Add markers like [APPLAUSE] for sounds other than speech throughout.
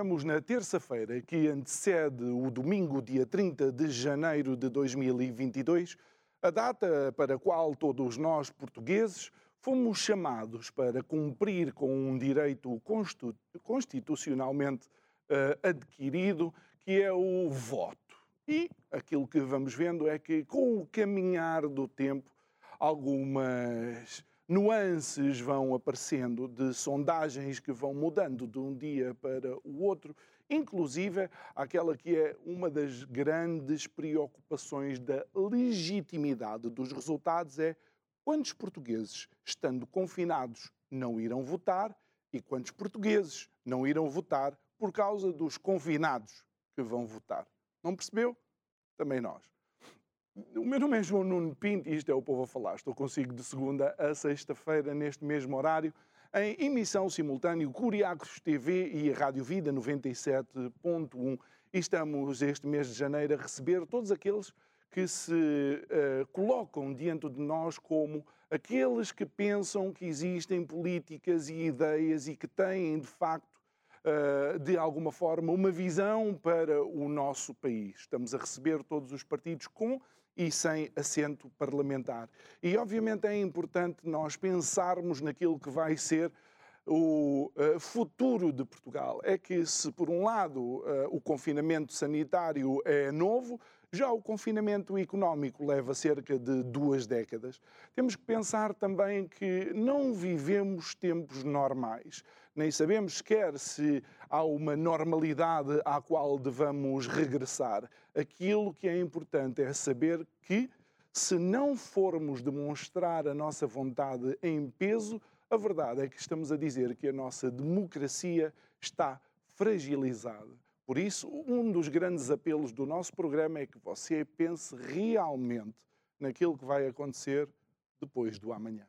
Estamos na terça-feira que antecede o domingo, dia 30 de janeiro de 2022, a data para a qual todos nós, portugueses, fomos chamados para cumprir com um direito constitucionalmente uh, adquirido, que é o voto. E aquilo que vamos vendo é que, com o caminhar do tempo, algumas nuances vão aparecendo de sondagens que vão mudando de um dia para o outro, inclusive aquela que é uma das grandes preocupações da legitimidade dos resultados é quantos portugueses, estando confinados, não irão votar e quantos portugueses não irão votar por causa dos confinados que vão votar. Não percebeu? Também nós. O meu nome é João Nuno Pinto e isto é o Povo a Falar. Estou consigo de segunda a sexta-feira, neste mesmo horário, em emissão simultânea Curiacos TV e a Rádio Vida 97.1. E estamos este mês de janeiro a receber todos aqueles que se uh, colocam diante de nós como aqueles que pensam que existem políticas e ideias e que têm, de facto, uh, de alguma forma, uma visão para o nosso país. Estamos a receber todos os partidos com e sem assento parlamentar. E, obviamente, é importante nós pensarmos naquilo que vai ser o uh, futuro de Portugal. É que, se por um lado uh, o confinamento sanitário é novo, já o confinamento económico leva cerca de duas décadas. Temos que pensar também que não vivemos tempos normais. Nem sabemos sequer se há uma normalidade à qual devamos regressar. Aquilo que é importante é saber que, se não formos demonstrar a nossa vontade em peso, a verdade é que estamos a dizer que a nossa democracia está fragilizada. Por isso, um dos grandes apelos do nosso programa é que você pense realmente naquilo que vai acontecer depois do amanhã.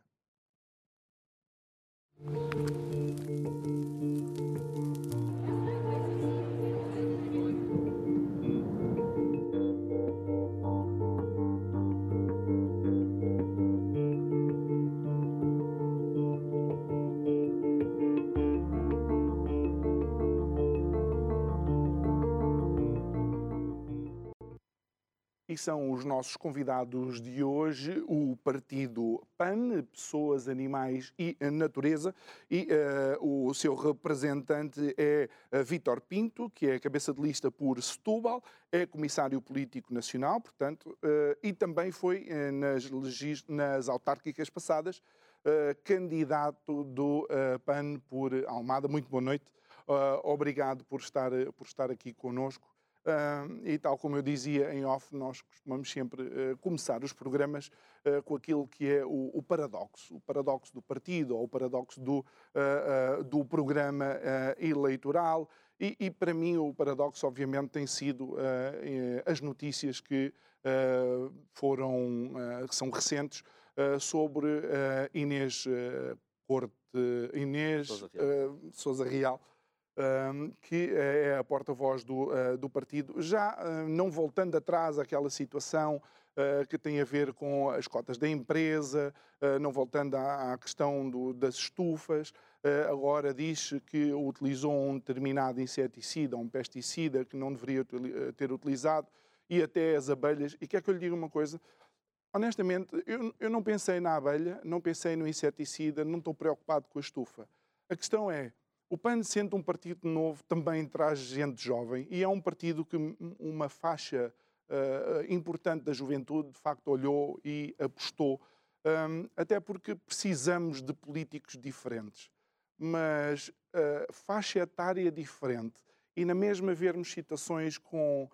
E são os nossos convidados de hoje, o Partido PAN, Pessoas, Animais e Natureza, e uh, o seu representante é uh, Vítor Pinto, que é cabeça de lista por Setúbal, é comissário político nacional, portanto, uh, e também foi nas, nas autárquicas passadas candidato do PAN por Almada. Muito boa noite. obrigado por estar, por estar aqui conosco. Uh, e tal como eu dizia em off, nós costumamos sempre uh, começar os programas uh, com aquilo que é o, o, paradoxo, o paradoxo do partido ou o paradoxo do, ah, do programa eleitoral. E, e, para mim o paradoxo, obviamente, tem sido eh, as notícias que foram, que são recentes, sobre Inês Corte, Inês Souza Real, Real que é a porta-voz do, uh, do partido, já uh, não voltando atrás àquela situação uh, que tem a ver com as cotas da empresa, não voltando à questão do, das estufas, agora diz que utilizou um determinado inseticida, um pesticida que não deveria ter utilizado, e até as abelhas. E quer que eu lhe diga uma coisa? Honestamente, eu, eu não pensei na abelha, não pensei no inseticida, não estou preocupado com a estufa. A questão é, o PAN, sendo um partido novo, também traz gente jovem e é um partido que uma faixa uh, importante da juventude, de facto, olhou e apostou, um, até porque precisamos de políticos diferentes. Mas uh, faixa etária diferente e na mesma vermos situações com uh,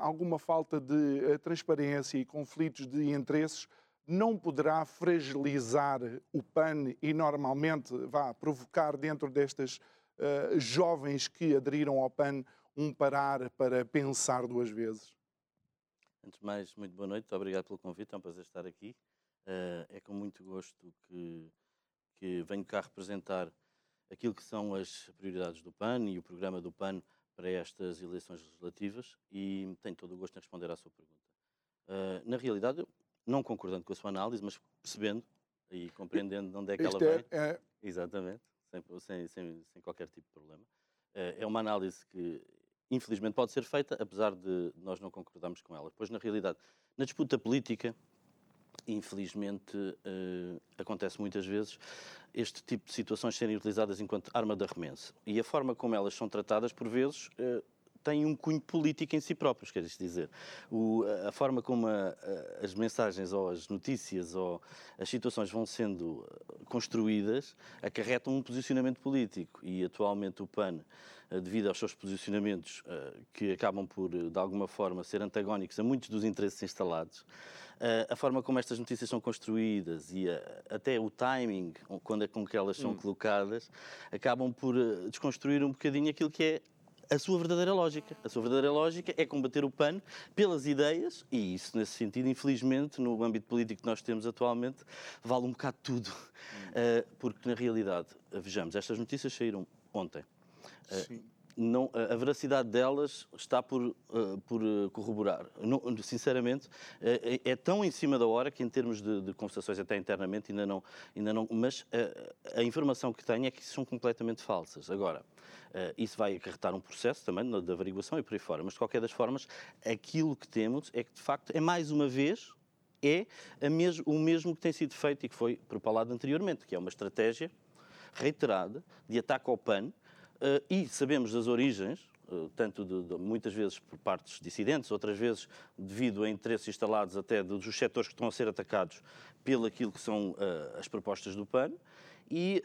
alguma falta de transparência e conflitos de interesses, não poderá fragilizar o PAN e normalmente vá provocar dentro destas uh, jovens que aderiram ao PAN um parar para pensar duas vezes? Antes de mais, muito boa noite, obrigado pelo convite, é um prazer estar aqui. Uh, é com muito gosto que, que venho cá representar aquilo que são as prioridades do PAN e o programa do PAN para estas eleições legislativas e tenho todo o gosto em responder à sua pergunta. Uh, na realidade, não concordando com a sua análise, mas percebendo e compreendendo de onde é que Isto ela vem. É, é... Exatamente, sem, sem, sem, qualquer tipo de problema. Uh, é uma análise que, infelizmente, pode ser feita, apesar de nós não concordarmos com ela. Pois, na realidade, na disputa política, infelizmente, uh, acontece muitas vezes este tipo de situações serem utilizadas enquanto arma de arremesso. E a forma como elas são tratadas, por vezes, uh, tem um cunho político em si próprios, quer dizer. O, a forma como a, a, as mensagens ou as notícias ou as situações vão sendo construídas acarretam um posicionamento político e atualmente o PAN, devido aos seus posicionamentos que acabam por, de alguma forma, ser antagónicos a muitos dos interesses instalados, a forma como estas notícias são construídas e até o timing quando é com que elas são hum. colocadas acabam por eh, desconstruir um bocadinho aquilo que é a sua verdadeira lógica. A sua verdadeira lógica é combater o PAN pelas ideias, e isso, nesse sentido, infelizmente, no âmbito político que nós temos atualmente, vale um bocado tudo. Uh, porque, na realidade, vejamos, estas notícias saíram ontem. Uh, Sim não, a veracidade delas está por, uh, por uh, corroborar. Não, sinceramente, uh, é tão em cima da hora que, em termos de, de conversações até internamente, ainda não. Ainda não mas a informação que tenho é que são completamente falsas. Agora, isso vai acarretar um processo também de averiguação e por aí fora. Mas, de qualquer das formas, aquilo que temos é que, de facto, é mais uma vez. É mes o mesmo que tem sido feito e que foi propalado anteriormente, que é uma estratégia reiterada de ataque ao PAN, Uh, e sabemos das origens, uh, tanto de, de, muitas vezes por partes dissidentes, outras vezes devido a interesses instalados até dos setores que estão a ser atacados pelo aquilo que são uh, as propostas do PAN, e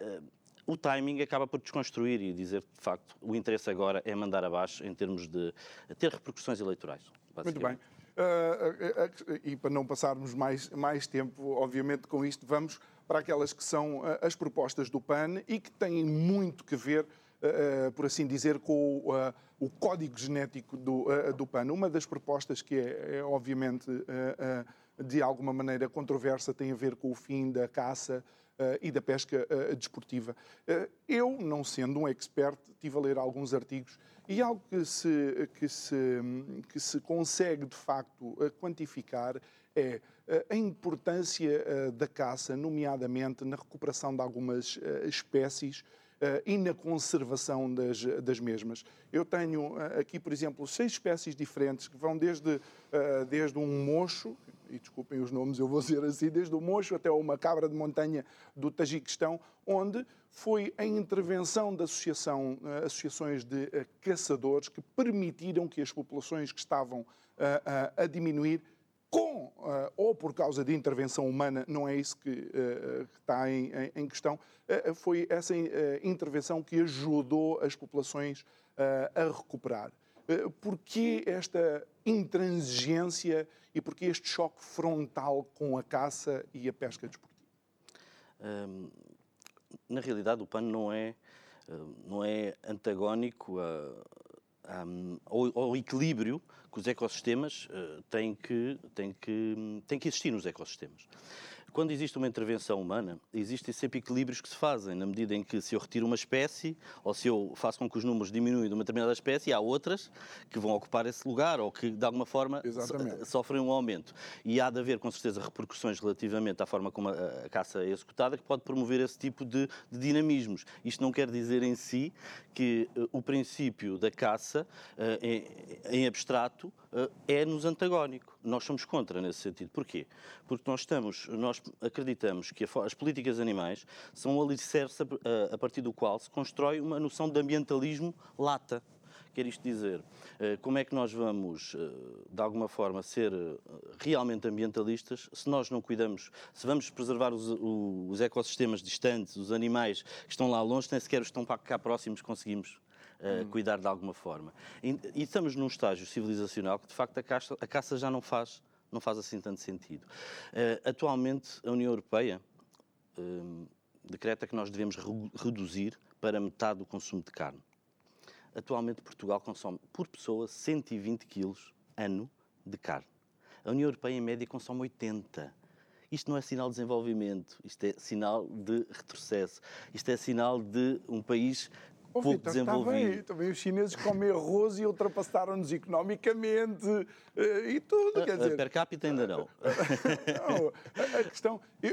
o timing acaba por desconstruir e dizer que, de facto, o interesse agora é mandar abaixo em termos de ter repercussões eleitorais. Muito bem. E para não passarmos mais, mais tempo, obviamente, com isto, vamos para aquelas que são as propostas do PAN e que têm muito que ver por assim dizer, com uh, o código genético do, do PAN. Uma das propostas que é, é obviamente, de alguma maneira controversa tem a ver com o fim da caça e da pesca desportiva. eu, não sendo um expert, tive a ler alguns artigos e algo que se, que se, que se consegue, de facto, quantificar é a importância da caça, nomeadamente na recuperação de algumas espécies uh, e na conservação das, das mesmas. Eu tenho uh, aqui, por exemplo, seis espécies diferentes que vão desde, uh, desde um mocho, e desculpem os nomes, eu vou dizer assim, desde o mocho até uma cabra de montanha do Tajiquistão, onde foi a intervenção da associação, associações de caçadores que permitiram que as populações que estavam a diminuir com uh, ou por causa de intervenção humana, não é isso que, uh, que está em, em questão, uh, foi essa intervenção que ajudou as populações a recuperar. Porquê esta intransigência e porquê este choque frontal com a caça e a pesca desportiva? Um, na realidade, o PAN não é, não é antagónico a, ao, ao, equilíbrio que os ecossistemas uh, têm, que, têm, que, têm que existir nos ecossistemas. Quando existe uma intervenção humana, existem sempre equilíbrios que se fazem, na medida em que se eu retiro uma espécie, ou se eu faço com que os números diminuem de uma determinada espécie, há outras que vão ocupar esse lugar, ou que de alguma forma Exatamente. sofrem um aumento. E há de haver, com certeza, repercussões relativamente à forma como a, a caça é executada, que pode promover esse tipo de, de dinamismos. Isto não quer dizer em si que uh, o princípio da caça, uh, em, em abstrato, é-nos antagónico nós somos contra nesse sentido. Porquê? Porque nós estamos, nós acreditamos que as políticas animais são o alicerce a, partir do qual se constrói uma noção de ambientalismo lata. Quer isto dizer, eh, como é que nós vamos, eh, de alguma forma, ser eh, realmente ambientalistas se nós não cuidamos, se vamos preservar os, os ecossistemas distantes, os animais que estão lá longe, nem sequer os que estão cá próximos conseguimos uh, cuidar de alguma forma. E, e, estamos num estágio civilizacional que, de facto, a caça, a caça já não faz não faz assim tanto sentido. Uh, atualmente, a União Europeia uh, decreta que nós devemos re reduzir para metade o consumo de carne. Atualmente, Portugal consome por pessoa 120 quilos ano de carne. A União Europeia, em média, consome 80. Isto não é sinal de desenvolvimento, isto é sinal de retrocesso, isto é sinal de um país Oh, pouco Victor, desenvolvido. Está bem, também os chineses comem arroz e ultrapassaram-nos economicamente uh, e tudo, quer dizer... Per capita ainda não. [LAUGHS] não a, questão, e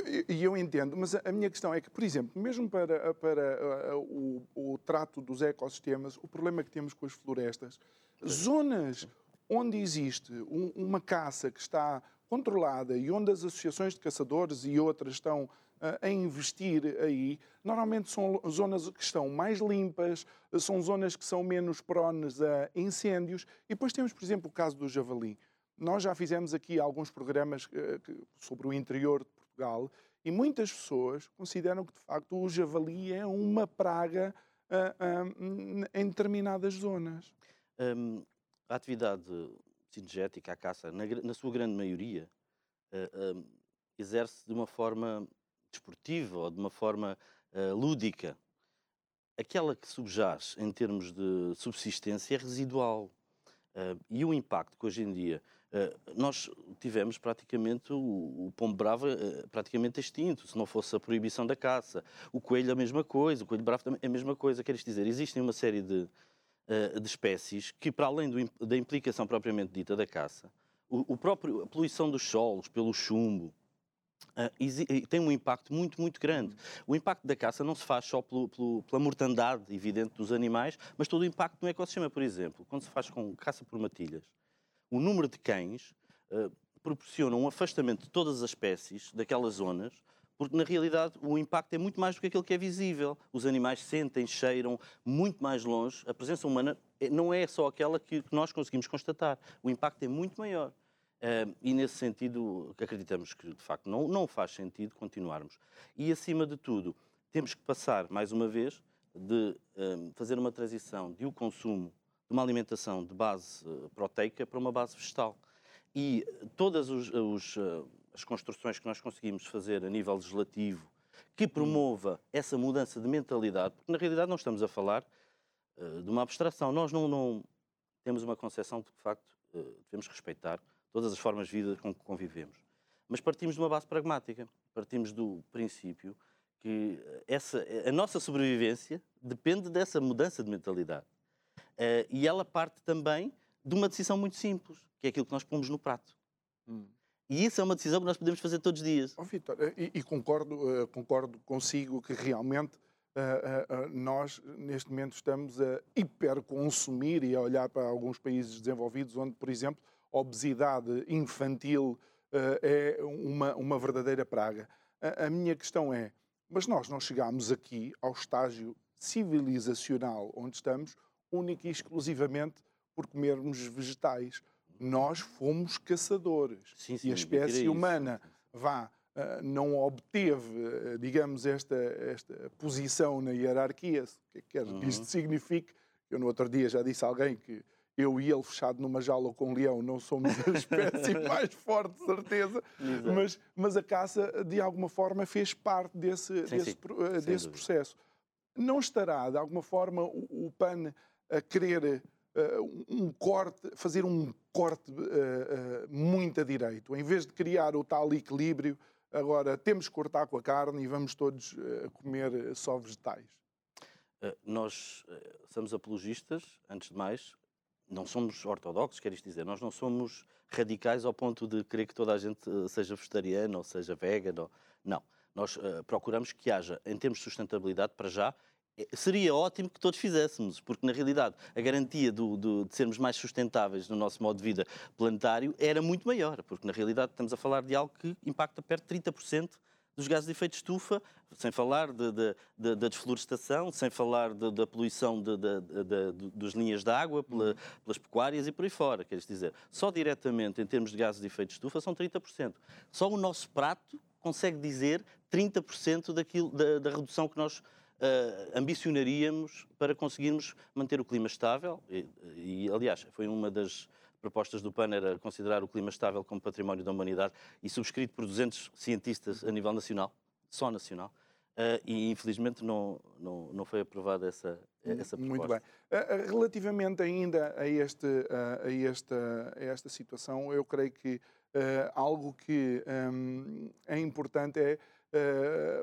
eu, eu, entendo, mas a, minha questão é que, por exemplo, mesmo para, para o, o, trato dos ecossistemas, o problema que temos com as florestas, zonas onde existe um, uma caça que está controlada e onde as associações de caçadores e outras estão a investir aí, normalmente são zonas que estão mais limpas, são zonas que são menos prones a incêndios. E depois temos, por exemplo, o caso do javali. Nós já fizemos aqui alguns programas eh, sobre o interior de Portugal e muitas pessoas consideram que, de facto, o javali é uma praga uh, uh, em determinadas zonas. Um, a atividade cinegética, a caça, na, na sua grande maioria, uh, um, exerce de uma forma desportiva ou de uma forma uh, lúdica. Aquela que subjaz em termos de subsistência é residual. Uh, e o impacto que hoje em dia uh, nós tivemos praticamente o, o pombo bravo uh, praticamente extinto, se não fosse a proibição da caça. O coelho a mesma coisa, o coelho bravo também é a mesma coisa. Queres dizer, existem uma série de, de espécies que, para além do, da implicação propriamente dita da caça, o, o próprio, a poluição dos solos pelo chumbo, Uh, tem um impacto muito, muito grande. O impacto da caça não se faz só pelo, pelo, pela mortandade evidente dos animais, mas todo o impacto no ecossistema. Por exemplo, quando se faz com caça por matilhas, o número de cães uh, proporciona um afastamento de todas as espécies daquelas zonas, porque na realidade o impacto é muito mais do que aquilo que é visível. Os animais sentem, cheiram muito mais longe. A presença humana eh, não é só aquela que nós conseguimos constatar. O impacto é muito maior. Uh, e nesse sentido, acreditamos que de facto não, não faz sentido continuarmos. E acima de tudo, temos que passar, mais uma vez, de uh, fazer uma transição de o consumo de uma alimentação de base uh, proteica para uma base vegetal. E todas os, os, as construções que nós conseguimos fazer a nível legislativo que promova essa mudança de mentalidade, porque na realidade não estamos a falar de uma abstração, nós não, não temos uma concepção de que de facto devemos respeitar todas as formas de vida com que convivemos. Mas partimos de uma base pragmática, partimos do princípio que essa, a nossa sobrevivência depende dessa mudança de mentalidade. Uh, e ela parte também de uma decisão muito simples, que é aquilo que nós pomos no prato. Hum. E isso é uma decisão que nós podemos fazer todos os dias. Oh, Vitor, eh, e, e, concordo, uh, concordo consigo que realmente uh, nós, neste momento, estamos a hiperconsumir e a olhar para alguns países desenvolvidos, onde, por exemplo, obesidade infantil uh, é uma, uma verdadeira praga. A, a, minha questão é: mas nós não chegámos aqui ao estágio civilizacional onde estamos, única e exclusivamente por comermos vegetais. Nós fomos caçadores sim, sim, e a espécie humana vá Uh, não obteve, uh, digamos, esta, esta posição na hierarquia, que quer que isto uhum. signifique. Eu no outro dia já disse a alguém que eu e ele fechado numa jaula com um leão não somos a [LAUGHS] espécie mais forte, de certeza, mas, mas a caça, de alguma forma, fez parte desse, sim, desse, sim. Uh, desse processo. Não estará, de alguma forma, o, o PAN a querer uh, um corte, fazer um corte uh, muito a direito, em vez de criar o tal equilíbrio, agora temos que cortar com a carne e vamos todos comer só vegetais? Nós somos apologistas, antes de mais, não somos ortodoxos, quer isto dizer, nós não somos radicais ao ponto de querer que toda a gente eh, seja vegetariana ou seja vegana. Ou... Não. Nós uh, procuramos que haja, em termos de sustentabilidade, para já, eh, seria ótimo que todos fizéssemos, porque na realidade a garantia do, do, de sermos mais sustentáveis no nosso modo de vida planetário era muito maior, porque na realidade estamos a falar de algo que impacta perto de 30% dos gases de efeito de estufa, sem falar da de, de, de, desflorestação, sem falar da poluição das linhas de água pela, pelas pecuárias e por aí fora. Quer dizer, só diretamente em termos de gases de efeito de estufa são 30%. Só o nosso prato consegue dizer 30% daquilo, da, da redução que nós Uh, ambicionaríamos para conseguirmos manter o clima estável. E, e, aliás, foi uma das propostas do PAN era considerar o clima estável como património da humanidade e subscrito por 200 cientistas a nível nacional, só nacional. Uh, e infelizmente não, não, não foi aprovada essa, essa proposta. Muito bem. Uh, relativamente ainda a, este, uh, a, esta, a esta situação, eu creio que algo que um, é importante é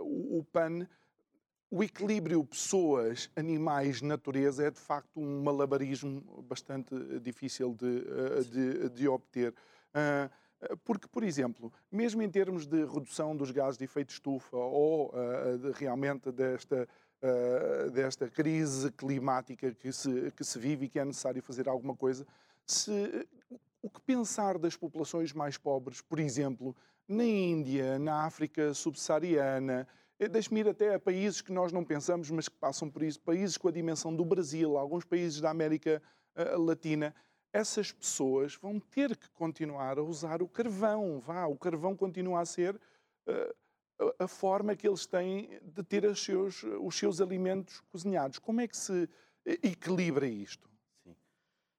o, o PAN o equilíbrio pessoas, animais, natureza é de facto um malabarismo bastante difícil de, de, de obter. Porque, por exemplo, mesmo em termos de redução dos gases de efeito estufa ou uh, de, realmente desta, uh, desta crise climática que se, que se vive e que é necessário fazer alguma coisa, se, o que pensar das populações mais pobres, por exemplo, na Índia, na África subsaariana, eh, Deixe-me ir até a países que nós não pensamos, mas que passam por isso, países com a dimensão do Brasil, alguns países da América uh, Latina, essas pessoas vão ter que continuar a usar o carvão. Vá, o carvão continua a ser uh, a forma que eles têm de ter os seus, os seus alimentos cozinhados. Como é que se equilibra isto? Sim.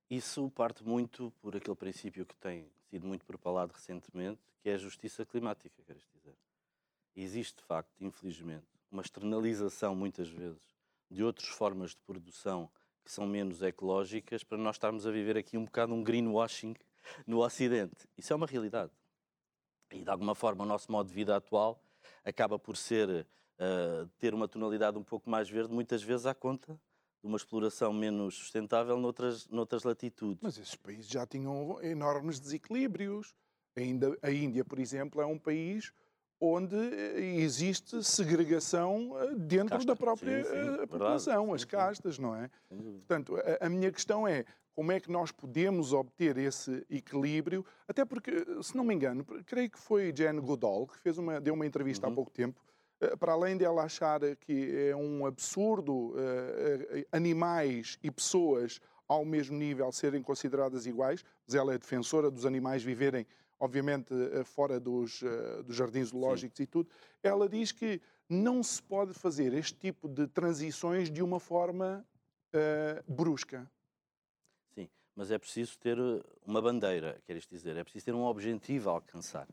Isso parte muito por aquele princípio que tem sido muito propalado recentemente, que é a justiça climática, queres dizer. Existe, de facto, infelizmente, uma externalização, muitas vezes, de outras formas de produção que são menos ecológicas para nós estarmos a viver aqui um bocado um greenwashing no Ocidente. Isso é uma realidade. E de alguma forma o nosso modo de vida atual acaba por ser uh, ter uma tonalidade um pouco mais verde, muitas vezes à conta de uma exploração menos sustentável noutras, noutras latitudes. Mas esses países já tinham enormes desequilíbrios. A Índia, por exemplo, é um país onde eh, existe segregação eh, dentro Casta. da própria sim, sim. Eh, população, Verdade. as castas, não é? Portanto, a, a, minha questão é como é que nós podemos obter esse equilíbrio, até porque, se não me engano, creio que foi Jane Goodall que fez uma, deu uma entrevista uhum. há pouco tempo, para além dela achar que é um absurdo animais e pessoas ao mesmo nível serem consideradas iguais, mas ela é defensora dos animais viverem obviamente eh, fora dos, eh, dos jardins zoológicos Sim. e tudo, ela diz que não se pode fazer este tipo de transições de uma forma uh, brusca. Sim, mas é preciso ter uma bandeira, queres dizer, é preciso ter um objetivo a alcançar.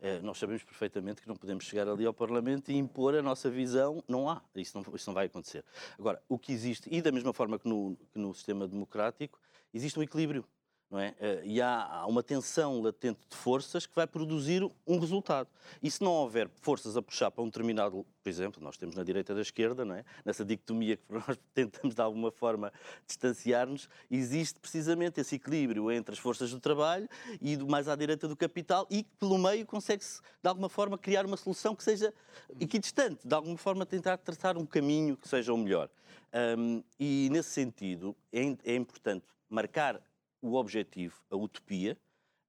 Uh, nós sabemos perfeitamente que não podemos chegar ali ao Parlamento e impor a nossa visão, não há, isso não, isso não vai acontecer. Agora, o que existe, e da mesma forma que no, que no sistema democrático, existe um equilíbrio não é? Eh, e há uma tensão latente de forças que vai produzir um resultado. E se não houver forças a puxar para um determinado, por exemplo, nós temos na direita e da esquerda, não é? nessa dicotomia que [LAUGHS] nós tentamos de alguma forma distanciar-nos, existe precisamente esse equilíbrio entre as forças do trabalho e mais à direita do capital e que pelo meio consegue-se de alguma forma criar uma solução que seja equidistante, de alguma forma tentar traçar um caminho que seja o melhor. Um, e nesse sentido é, é importante marcar o objetivo, a utopia,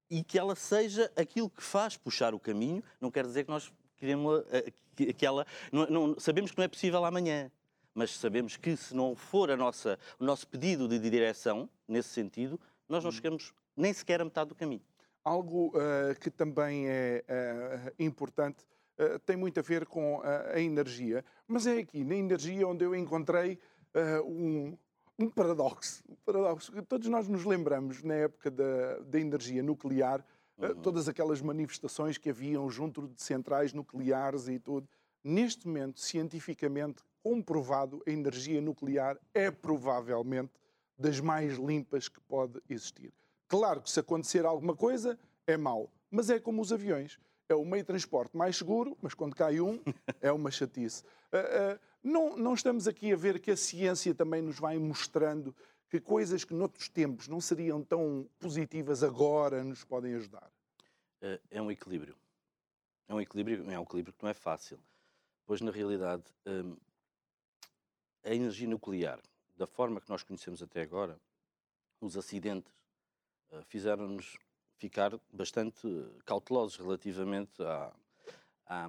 e que ela seja aquilo que faz puxar o caminho. Não quer dizer que nós queremos que ela. Não, não, sabemos que não é possível amanhã, mas sabemos que se não for a nossa, o nosso pedido de direção nesse sentido, nós não hum. chegamos nem sequer a metade do caminho. Algo uh, que também é uh, importante uh, tem muito a ver com a energia, mas é aqui na energia onde eu encontrei um, um paradoxo, um paradoxo. Todos nós nos lembramos, na época da, da energia nuclear, eh, uhum. todas aquelas manifestações que haviam junto de centrais nucleares e tudo. Neste momento, cientificamente comprovado, a energia nuclear é provavelmente das mais limpas que pode existir. Claro que se acontecer alguma coisa, é mau, mas é como os aviões. É o meio de transporte mais seguro, mas quando cai um, [LAUGHS] é uma chatice. Uh, uh, não, não estamos aqui a ver que a ciência também nos vai mostrando que coisas que noutros tempos não seriam tão positivas agora nos podem ajudar? Eh, é um equilíbrio. É um equilíbrio, é um equilíbrio que não é fácil. Pois, na realidade, hum, a energia nuclear, da forma que nós conhecemos até agora, os acidentes eh, fizeram-nos ficar bastante cautelosos relativamente à, à,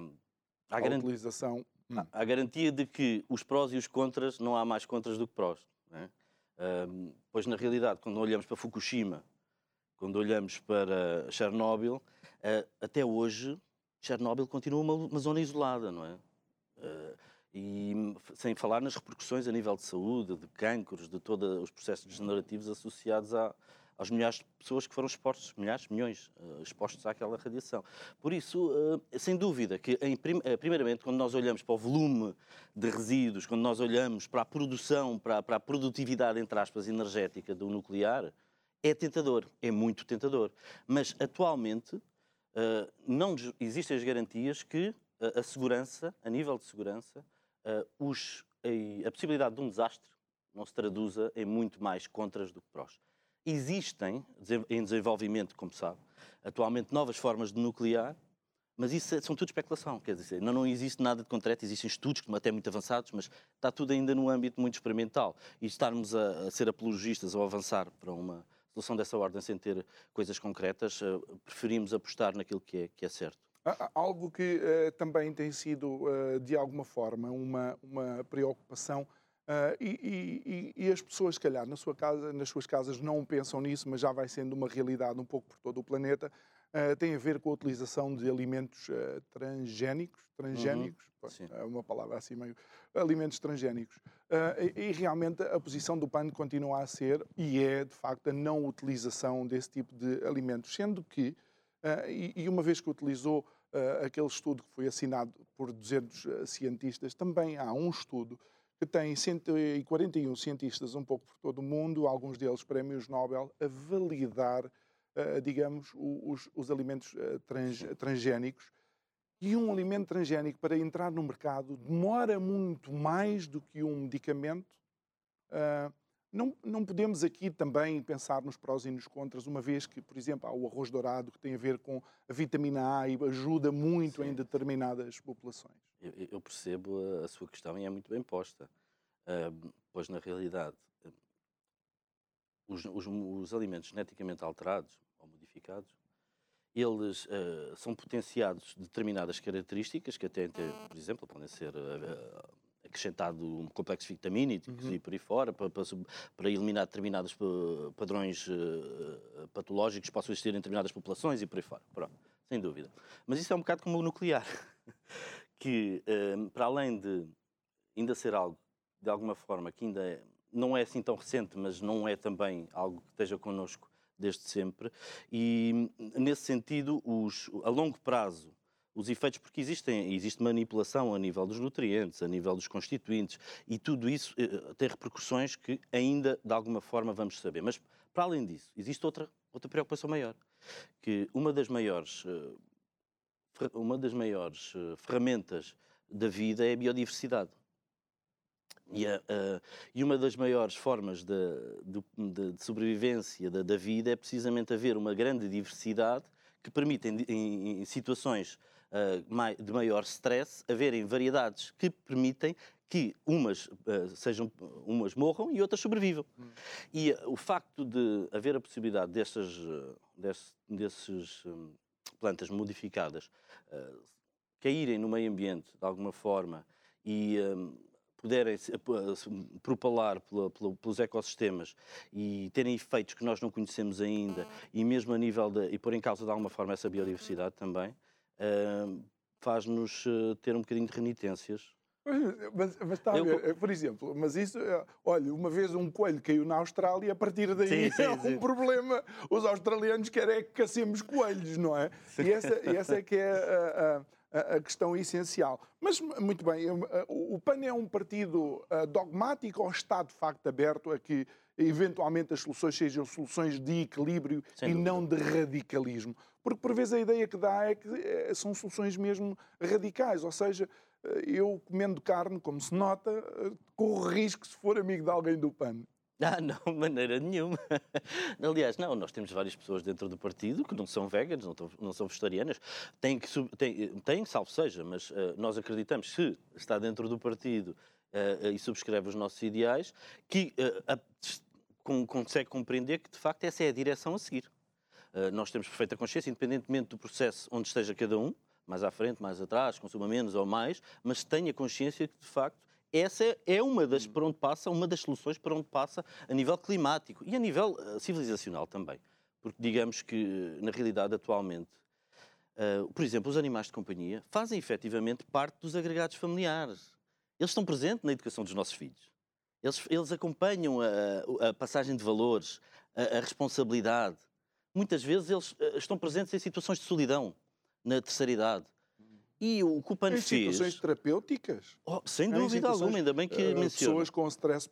à, à utilização Hum. Há a garantia de que os prós e os contras, não há mais contras do que prós. É? Um, pois, na realidade, quando olhamos para Fukushima, quando olhamos para Chernobyl, uh, até hoje, Chernobyl continua uma, uma zona isolada, não é? Uh, e sem falar nas repercussões a nível de saúde, de cancros, de todos os processos degenerativos associados à, aos milhares de pessoas que foram expostos, milhares, milhões, uh, expostos àquela radiação. Por isso, uh, sem dúvida, que em, primeiramente, quando nós olhamos para o volume de resíduos, quando nós olhamos para a produção, para, para a produtividade, entre aspas, energética do nuclear, é tentador, é muito tentador. Mas, atualmente, não existem as garantias que a segurança, a nível de segurança, os, a, a possibilidade de um desastre não se traduza em muito mais contras do que prós. Existem em desenvolvimento, como sabe, atualmente novas formas de nuclear, mas isso é, são tudo especulação, quer dizer, não, não existe nada de concreto, existem estudos até muito avançados, mas está tudo ainda no âmbito muito experimental. E estarmos a, a ser apologistas ou avançar para uma solução dessa ordem sem ter coisas concretas, uh, preferimos apostar naquilo que é, que é certo. Algo que uh, também tem sido, uh, de alguma forma, uma, uma preocupação Uh, e, e, e, as pessoas, se calhar, na sua casa, nas suas casas não pensam nisso, mas já vai sendo uma realidade um pouco por todo o planeta, uh, tem a ver com a utilização de alimentos uh, transgénicos, transgénicos, uhum. é uma palavra assim meio, alimentos transgénicos. E, e, realmente a posição do PAN continua a ser, e é de facto, a não utilização desse tipo de alimentos, sendo que, e, uma vez que utilizou aquele estudo que foi assinado por 200 cientistas, também há um estudo que tem 141 cientistas um pouco por todo o mundo, alguns deles prémios Nobel, a validar, uh, digamos, os, os alimentos uh, trans, transgénicos. E um alimento transgénico, para entrar no mercado, demora muito mais do que um medicamento. Uh, não, não, podemos aqui também pensar nos prós e nos contras, uma vez que, por exemplo, há o arroz dourado que tem a ver com a vitamina A e ajuda muito Sim. em determinadas populações. Eu, eu, percebo a, sua questão e é muito bem posta, uh, pois na realidade os, os, os, alimentos geneticamente alterados ou modificados, eles uh, são potenciados determinadas características que até, por exemplo, podem ser uh, acrescentado um complexo vitamínico uhum. e por aí fora, para, para, para eliminar determinados padrões uh, patológicos que possam existir em determinadas populações e por aí fora. Pronto, sem dúvida. Mas isso é um bocado como o nuclear, [LAUGHS] que uh, para além de ainda ser algo, de alguma forma, que ainda é, não é assim tão recente, mas não é também algo que esteja connosco desde sempre, e nesse sentido, os, a longo prazo, os efeitos, porque existem, existe manipulação a nível dos nutrientes, a nível dos constituintes, e tudo isso eh, tem repercussões que ainda, de alguma forma, vamos saber. Mas, para além disso, existe outra, outra preocupação maior, que uma das maiores, eh, uma das maiores eh, ferramentas da vida é a biodiversidade. E, a, a, e, uma das maiores formas de, de, de sobrevivência da, da, vida é precisamente haver uma grande diversidade que permite, em, em, em situações uh, de maior stress, haverem variedades que permitem que umas uh, sejam umas morram e outras sobrevivam. Hum. E uh, o facto de haver a possibilidade destas desse, desses um, plantas modificadas caírem no meio ambiente de alguma forma e um, puderem propalar pela, pela, pelos ecossistemas e terem efeitos que nós não conhecemos ainda e mesmo a nível de, e pôr em causa de alguma forma essa biodiversidade também, faz-nos eh, ter um bocadinho de renitências. Mas, mas está a ver, eu... por exemplo, mas isso, eh, olha, uma vez um coelho caiu na Austrália, a partir daí sim, [LAUGHS] sim, é um sim. problema. Os australianos querem é que cacemos coelhos, não é? E essa, e essa é que é a, a, a, questão essencial. Mas, muito bem, eh, o PAN é um partido dogmático ou está de facto aberto a que eventualmente as soluções sejam soluções de equilíbrio Sem e dúvida. não de radicalismo? Porque por vezes a ideia que dá é que eh, são soluções mesmo radicais, ou seja, eh, eu comendo carne, como se nota, eh, corro risco se for amigo de alguém do PAN. Ah, [LAUGHS] não, maneira nenhuma. Aliás, não, nós temos várias pessoas dentro do partido que não são veganas, não, não são vegetarianas. Têm, que, têm, têm, salvo seja, mas uh, nós acreditamos, se está dentro do partido uh, uh, e subscreve os nossos ideais, que com, consegue compreender que, de facto, essa é a direção a seguir. Eh, nós temos perfeita consciência, independentemente do processo onde esteja cada um, mais à frente, mais atrás, consuma menos ou mais, mas tenha consciência que, de facto, essa é uma das para onde passa, uma das soluções para onde passa a nível climático e a nível uh, civilizacional também. Porque digamos que, na realidade, atualmente, uh, por exemplo, os animais de companhia fazem efetivamente parte dos agregados familiares. Eles estão presentes na educação dos nossos filhos. Eles, eles acompanham a, a passagem de valores, a, a responsabilidade. Muitas vezes eles uh, estão presentes em situações de solidão, na terceira idade. E o que o PAN em fez... situações terapêuticas. Oh, sem dúvida alguma, ainda bem que uh, menciona. Pessoas com stress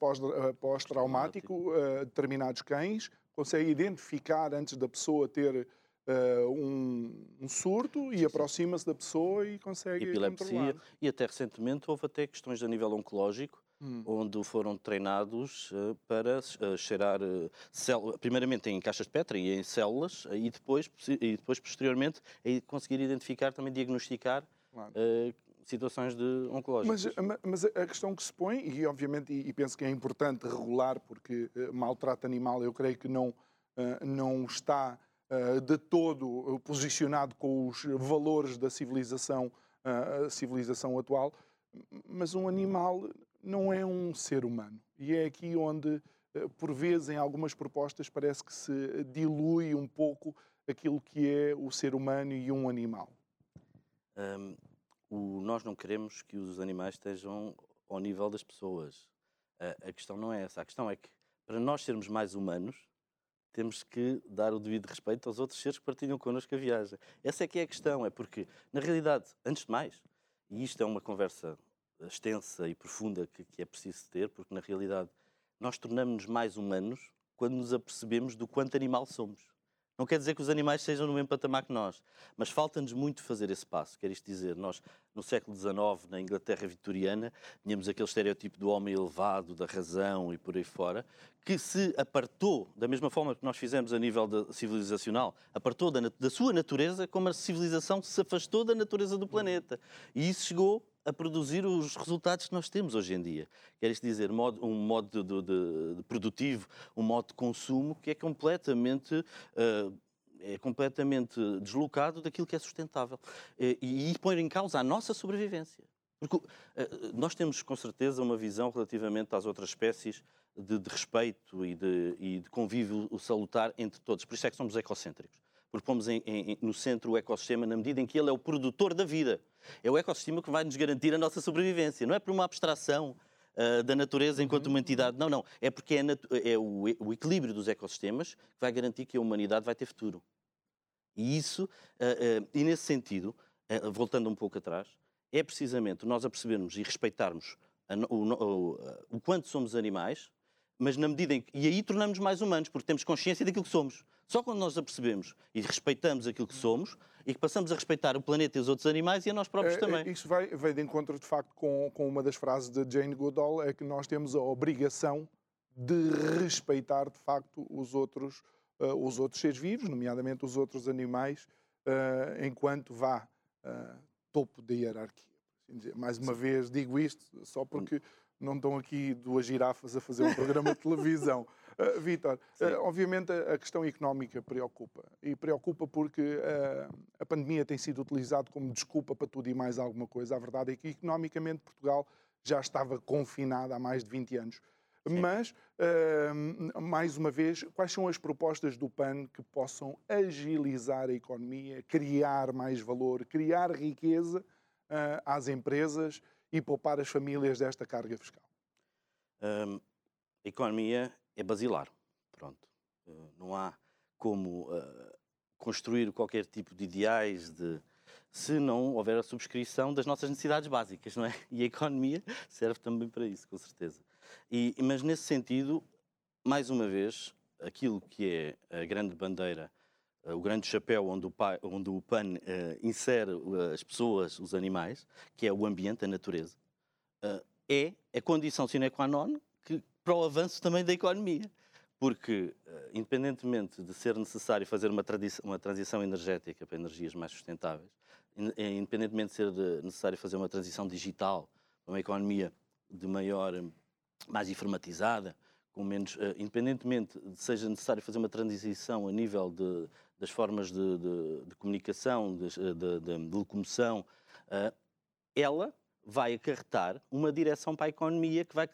pós-traumático, uh, determinados cães, conseguem identificar antes da pessoa ter uh, um, um, surto e aproxima-se da pessoa e consegue Epilepsia. Controlar. E até recentemente houve até questões a nível oncológico, hum. onde foram treinados uh, para uh, cheirar células, primeiramente em caixas de Petra e em células, e depois, e depois posteriormente, conseguir identificar, também diagnosticar claro situações de oncológicas. Mas, mas, a questão que se põe, e obviamente, e, penso que é importante regular, porque maltrato animal eu creio que não, não está eh, de todo posicionado com os valores da civilização, uh, civilização atual, mas um animal não é um ser humano. E é aqui onde, uh, por vezes, em algumas propostas, parece que se dilui um pouco aquilo que é o ser humano e um animal. Um, o, nós não queremos que os animais estejam ao nível das pessoas. a questão não é essa. A questão é que, para nós sermos mais humanos, temos que dar o devido respeito aos outros seres que partilham connosco a viagem. Essa é que é a questão, é porque, na realidade, antes de mais, e isto é uma conversa extensa e profunda que, que é preciso ter, porque, na realidade, nós tornamos-nos mais humanos quando nos apercebemos do quanto animal somos. Não quer dizer que os animais sejam no mesmo patamar que nós, mas falta-nos muito fazer esse passo. Quer isto dizer, nós, no século XIX, na Inglaterra vitoriana, tínhamos aquele estereótipo do homem elevado, da razão e por aí fora, que se apartou, da mesma forma que nós fizemos a nível civilizacional, apartou da, da sua natureza, como a civilização se afastou da natureza do planeta. E isso chegou a produzir os resultados que nós temos hoje em dia. Quer isto dizer, um modo de, de, de produtivo, um modo de consumo que é completamente. Uh, é completamente deslocado daquilo que é sustentável. E, e põe em causa a nossa sobrevivência. Porque uh, nós temos, com certeza, uma visão relativamente às outras espécies de, de respeito e de, e de convívio salutar entre todos. Por isso é que somos ecocêntricos porque pomos em, em, no centro o ecossistema na medida em que ele é o produtor da vida. É o ecossistema que vai nos garantir a nossa sobrevivência. Não é por uma abstração uh, da natureza enquanto uma entidade. Não, não. É porque é, é o, o, equilíbrio dos ecossistemas que vai garantir que a humanidade vai ter futuro. E isso, uh, uh, e nesse sentido, voltando um pouco atrás, é precisamente nós apercebermos e respeitarmos a, o, o, o quanto somos animais, mas na medida em que. E aí tornamos mais humanos, porque temos consciência daquilo que somos. Só quando nós apercebemos e respeitamos aquilo que somos e que passamos a respeitar o planeta e os outros animais e a nós próprios é, também. Isso vai, vai de encontro, de facto, com, com uma das frases de Jane Goodall, é que nós temos a obrigação de respeitar, de facto, os outros, uh, os outros seres vivos, nomeadamente os outros animais, uh, enquanto vá uh, topo da hierarquia. Assim Mais uma Sim. vez digo isto só porque não estão aqui duas girafas a fazer um programa de televisão. [LAUGHS] Uh, Vítor, uh, obviamente a, questão económica preocupa. E preocupa porque uh, a pandemia tem sido utilizada como desculpa para tudo e mais alguma coisa. A verdade é que economicamente Portugal já estava confinado há mais de 20 anos. Sim. Mas, mais uma vez, quais são as propostas do PAN que possam agilizar a economia, criar mais valor, criar riqueza às empresas e poupar as famílias desta carga fiscal? Um, a economia é basilar. Pronto. Uh, não há como uh, construir qualquer tipo de ideais de se não houver a subscrição das nossas necessidades básicas, não é? [LAUGHS] E a economia serve também para isso, com certeza. E, mas nesse sentido, mais uma vez, aquilo que é a grande bandeira, uh, o grande chapéu onde o, PAN, onde o PAN uh, insere as pessoas, os animais, que é o ambiente, a natureza, uh, é a condição sine qua non que, para o avanço também da economia. Porque, uh, independentemente de ser necessário fazer uma, uma, transição energética para energias mais sustentáveis, eh, independentemente de ser de necessário fazer uma transição digital para uma economia de maior, mais informatizada, com menos, independentemente de seja necessário fazer uma transição a nível de, das formas de, de, de comunicação, de, locomoção, ela vai acarretar uma direção para a economia que vai,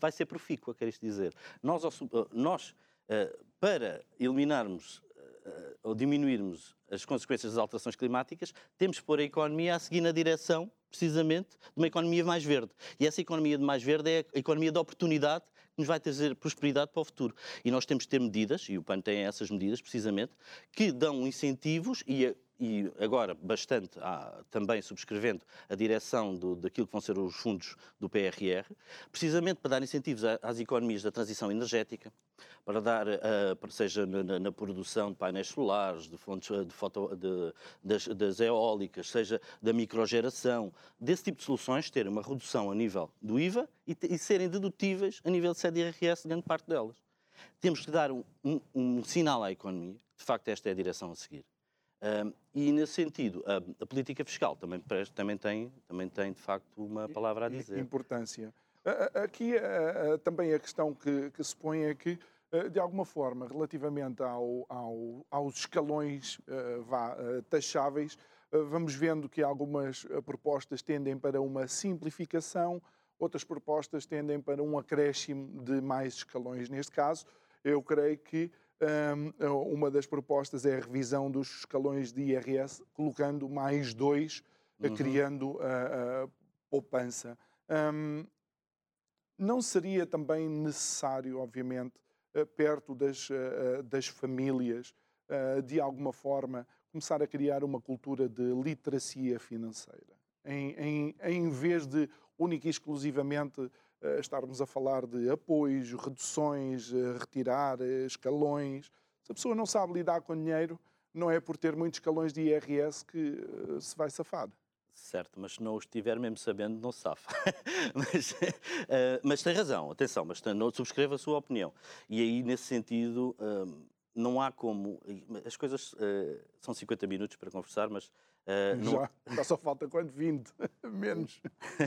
vai ser profícua, quer isto dizer. Nós, eh, nós eh, para eliminarmos eh, ou diminuirmos as consequências das alterações climáticas, temos que pôr a economia a seguir na direção precisamente de uma economia mais verde. E essa economia de mais verde é a economia da oportunidade que nos vai trazer prosperidade para o futuro. E nós temos de ter medidas, e o PAN tem essas medidas precisamente, que dão incentivos e e agora bastante ah, também subscrevendo a direção do, daquilo que vão ser os fundos do PRR, precisamente para dar incentivos às economias da transição energética, para dar, uh, seja na, na, produção de painéis solares, de fontes de foto, de, das, das, eólicas, seja da microgeração, desse tipo de soluções, terem uma redução a nível do IVA e, e serem dedutíveis a nível de CDRS, grande parte delas. Temos que dar um, um, um sinal à economia, de facto esta é a direção a seguir. Um, e, nesse sentido, a, a, política fiscal também, também, tem, também tem, de facto, uma palavra a dizer. Importância. Aqui também a questão que, que, se põe é que, de alguma forma, relativamente ao, ao, aos escalões vá, taxáveis, vamos vendo que algumas propostas tendem para uma simplificação, outras propostas tendem para um acréscimo de mais escalões. Neste caso, eu creio que uma das propostas é a revisão dos escalões de IRS, colocando mais dois, eh, uhum. criando a, a poupança. Um, não seria também necessário, obviamente, eh, perto das, eh, das famílias, de alguma forma, começar a criar uma cultura de literacia financeira? Em, em, em vez de única e exclusivamente estarmos a falar de apoios, reduções, retirar escalões. Se a pessoa não sabe lidar com dinheiro, não é por ter muitos escalões de IRS que eh, se vai safar. Certo, mas se não o estiver mesmo sabendo, não se safa. [LAUGHS] mas, uh, mas, tem razão, atenção, mas não subscreva a sua opinião. E aí, nesse sentido, uh, não há como. As coisas uh, são 50 minutos para conversar, mas Uh, Já, não... já só falta quanto? 20, [LAUGHS] menos.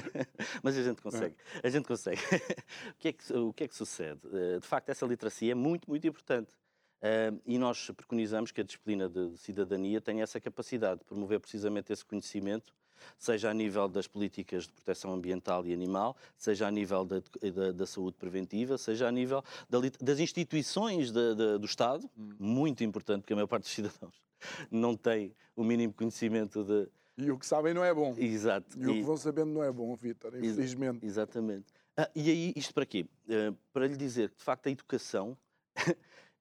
[LAUGHS] Mas a gente consegue, é. a gente consegue. [LAUGHS] o, que é que, o que é que sucede? Uh, de facto, essa literacia é muito, muito importante. Uh, e nós preconizamos que a disciplina de cidadania tenha essa capacidade de promover precisamente esse conhecimento, seja a nível das políticas de proteção ambiental e animal, seja a nível da, da, da saúde preventiva, seja a nível da, das instituições do Estado, hum. muito importante, porque a maior parte dos cidadãos [LAUGHS] não têm o mínimo conhecimento de. E o que sabem não é bom. Exato. E, e... o que vão sabendo não é bom, Vítor, infelizmente. Ex exatamente. Ah, e aí, isto para quê? Uh, para lhe dizer que, de facto, a educação [LAUGHS]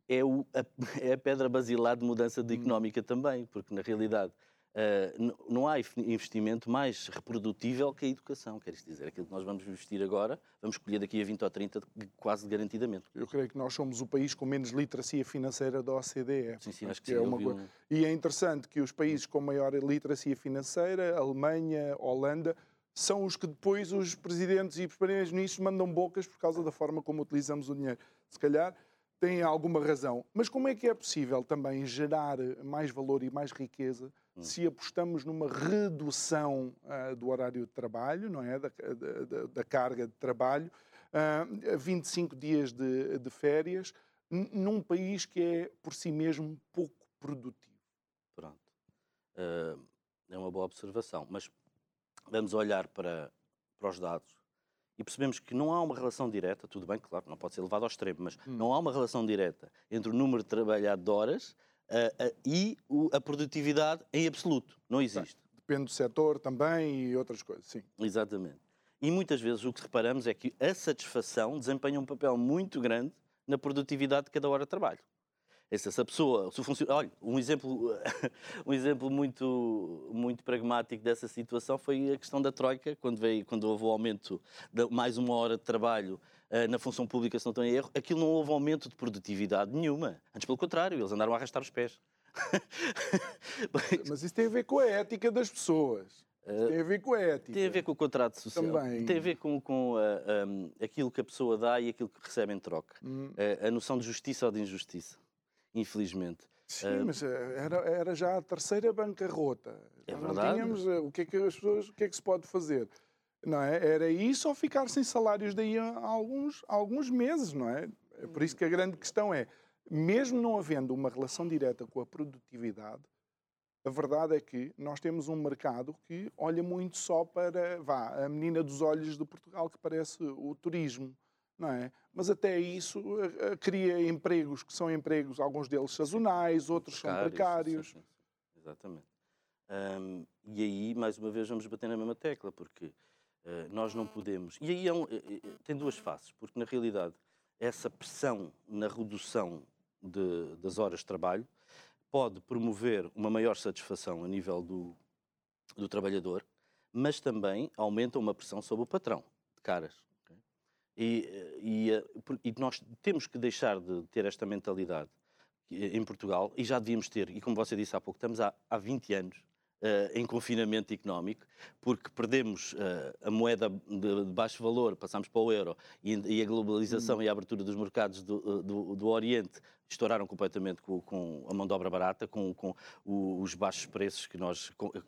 é, o, a, é a pedra basilar de mudança de hum. económica também, porque, na realidade, Uh, não há investimento mais reprodutível que a educação. Quer dizer, aquilo que nós vamos investir agora, vamos escolher daqui a 20 ou 30 quase garantidamente. Eu creio que nós somos o país com menos literacia financeira da OCDE. Sim, sim, acho que, que é uma coisa. Um... E é interessante que os países com maior literacia financeira, Alemanha, Holanda, são os que depois os presidentes e os primeiros-ministros mandam bocas por causa da forma como utilizamos o dinheiro. Se calhar têm alguma razão. Mas como é que é possível também gerar mais valor e mais riqueza Hum. se apostamos numa redução uh, do horário de trabalho, não é? Da, da, da carga de trabalho, uh, ah, 25 dias de, de férias, num país que é, por si mesmo, pouco produtivo. Pronto. Uh, é uma boa observação, mas vamos olhar para, para os dados e percebemos que não há uma relação direta, tudo bem, claro, não pode ser levado ao extremo, mas hum. não há uma relação direta entre o número de trabalhado de horas uh, uh, e o, a produtividade em absoluto. Não existe. Depende do setor também e outras coisas, sim. Exatamente. E muitas vezes o que reparamos é que a satisfação desempenha um papel muito grande na produtividade de cada hora de trabalho. Se essa pessoa, se funciona, olha, um exemplo, [LAUGHS] um exemplo muito, muito pragmático dessa situação foi a questão da troika, quando veio, quando houve o aumento de mais uma hora de trabalho uh, na função pública, se não estou em erro, aquilo não houve aumento de produtividade nenhuma. Antes pelo contrário, eles andaram a arrastar os pés. Mas isso tem a ver com a ética das pessoas. Uh, tem a ver com a ética. Tem a ver com o contrato social. Também. Tem a ver com, com uh, ah, um, aquilo que a pessoa dá e aquilo que recebe em troca. Hum. Uh, a noção de justiça ou de injustiça infelizmente. Sim, uh, mas eh, era, era já a terceira bancarrota. É verdade. Não tínhamos eh, o que é que as pessoas, o que é que se pode fazer? Não é? Era isso ou ficar sem salários daí a alguns, a alguns meses, não é? É por isso que a grande questão é, mesmo não havendo uma relação direta com a produtividade, a verdade é que nós temos um mercado que olha muito só para, vá, a menina dos olhos de Portugal, que parece o turismo não é? Mas até isso uh, cria empregos que são empregos, alguns deles sazonais, outros precários, são precários. Sim, sim. Exatamente. Um, e aí, mais uma vez, vamos bater na mesma tecla, porque uh, nós não podemos. E aí é um, é, tem duas faces, porque na realidade essa pressão na redução de, das horas de trabalho pode promover uma maior satisfação a nível do, do trabalhador, mas também aumenta uma pressão sobre o patrão, de caras. E, e, e, nós temos que deixar de ter esta mentalidade em Portugal, e já devíamos ter, e como você disse há pouco, estamos há, há 20 anos Uh, em confinamento económico, porque perdemos uh, a moeda de, de, baixo valor, passamos para o euro, e, e a globalização hum. e a abertura dos mercados do, eh, do, do Oriente estouraram completamente com, com, a mão de obra barata, com, com os baixos preços que nós, com, que,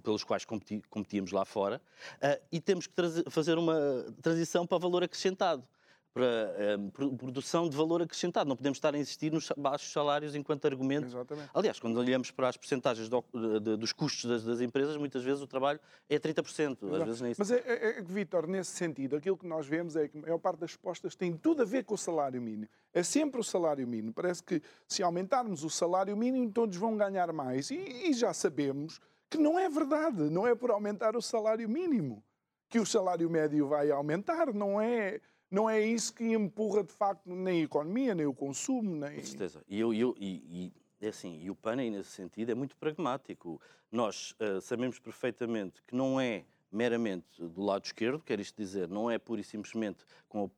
pelos quais competi, competíamos lá fora, uh, e temos que fazer uma transição para valor acrescentado para um, eh, produção de valor acrescentado. Não podemos estar a insistir nos baixos salários enquanto argumento. Exatamente. Aliás, quando olhamos para as percentagens do, de, dos custos das, das, empresas, muitas vezes o trabalho é 30%. Exato. Às vezes nem isso. Mas é, é, é, Vítor, nesse sentido, aquilo que nós vemos é que a maior parte das respostas tem tudo a ver com o salário mínimo. É sempre o salário mínimo. Parece que se aumentarmos o salário mínimo, todos vão ganhar mais. E, e já sabemos que não é verdade. Não é por aumentar o salário mínimo que o salário médio vai aumentar. Não é não é isso que empurra de facto nem a economia, nem o consumo. Nem... Com certeza. E, eu, eu, e, e, é assim, e o PAN, nesse sentido, é muito pragmático. Nós uh, sabemos perfeitamente que não é meramente do lado esquerdo, quer isto dizer, não é pura e simplesmente com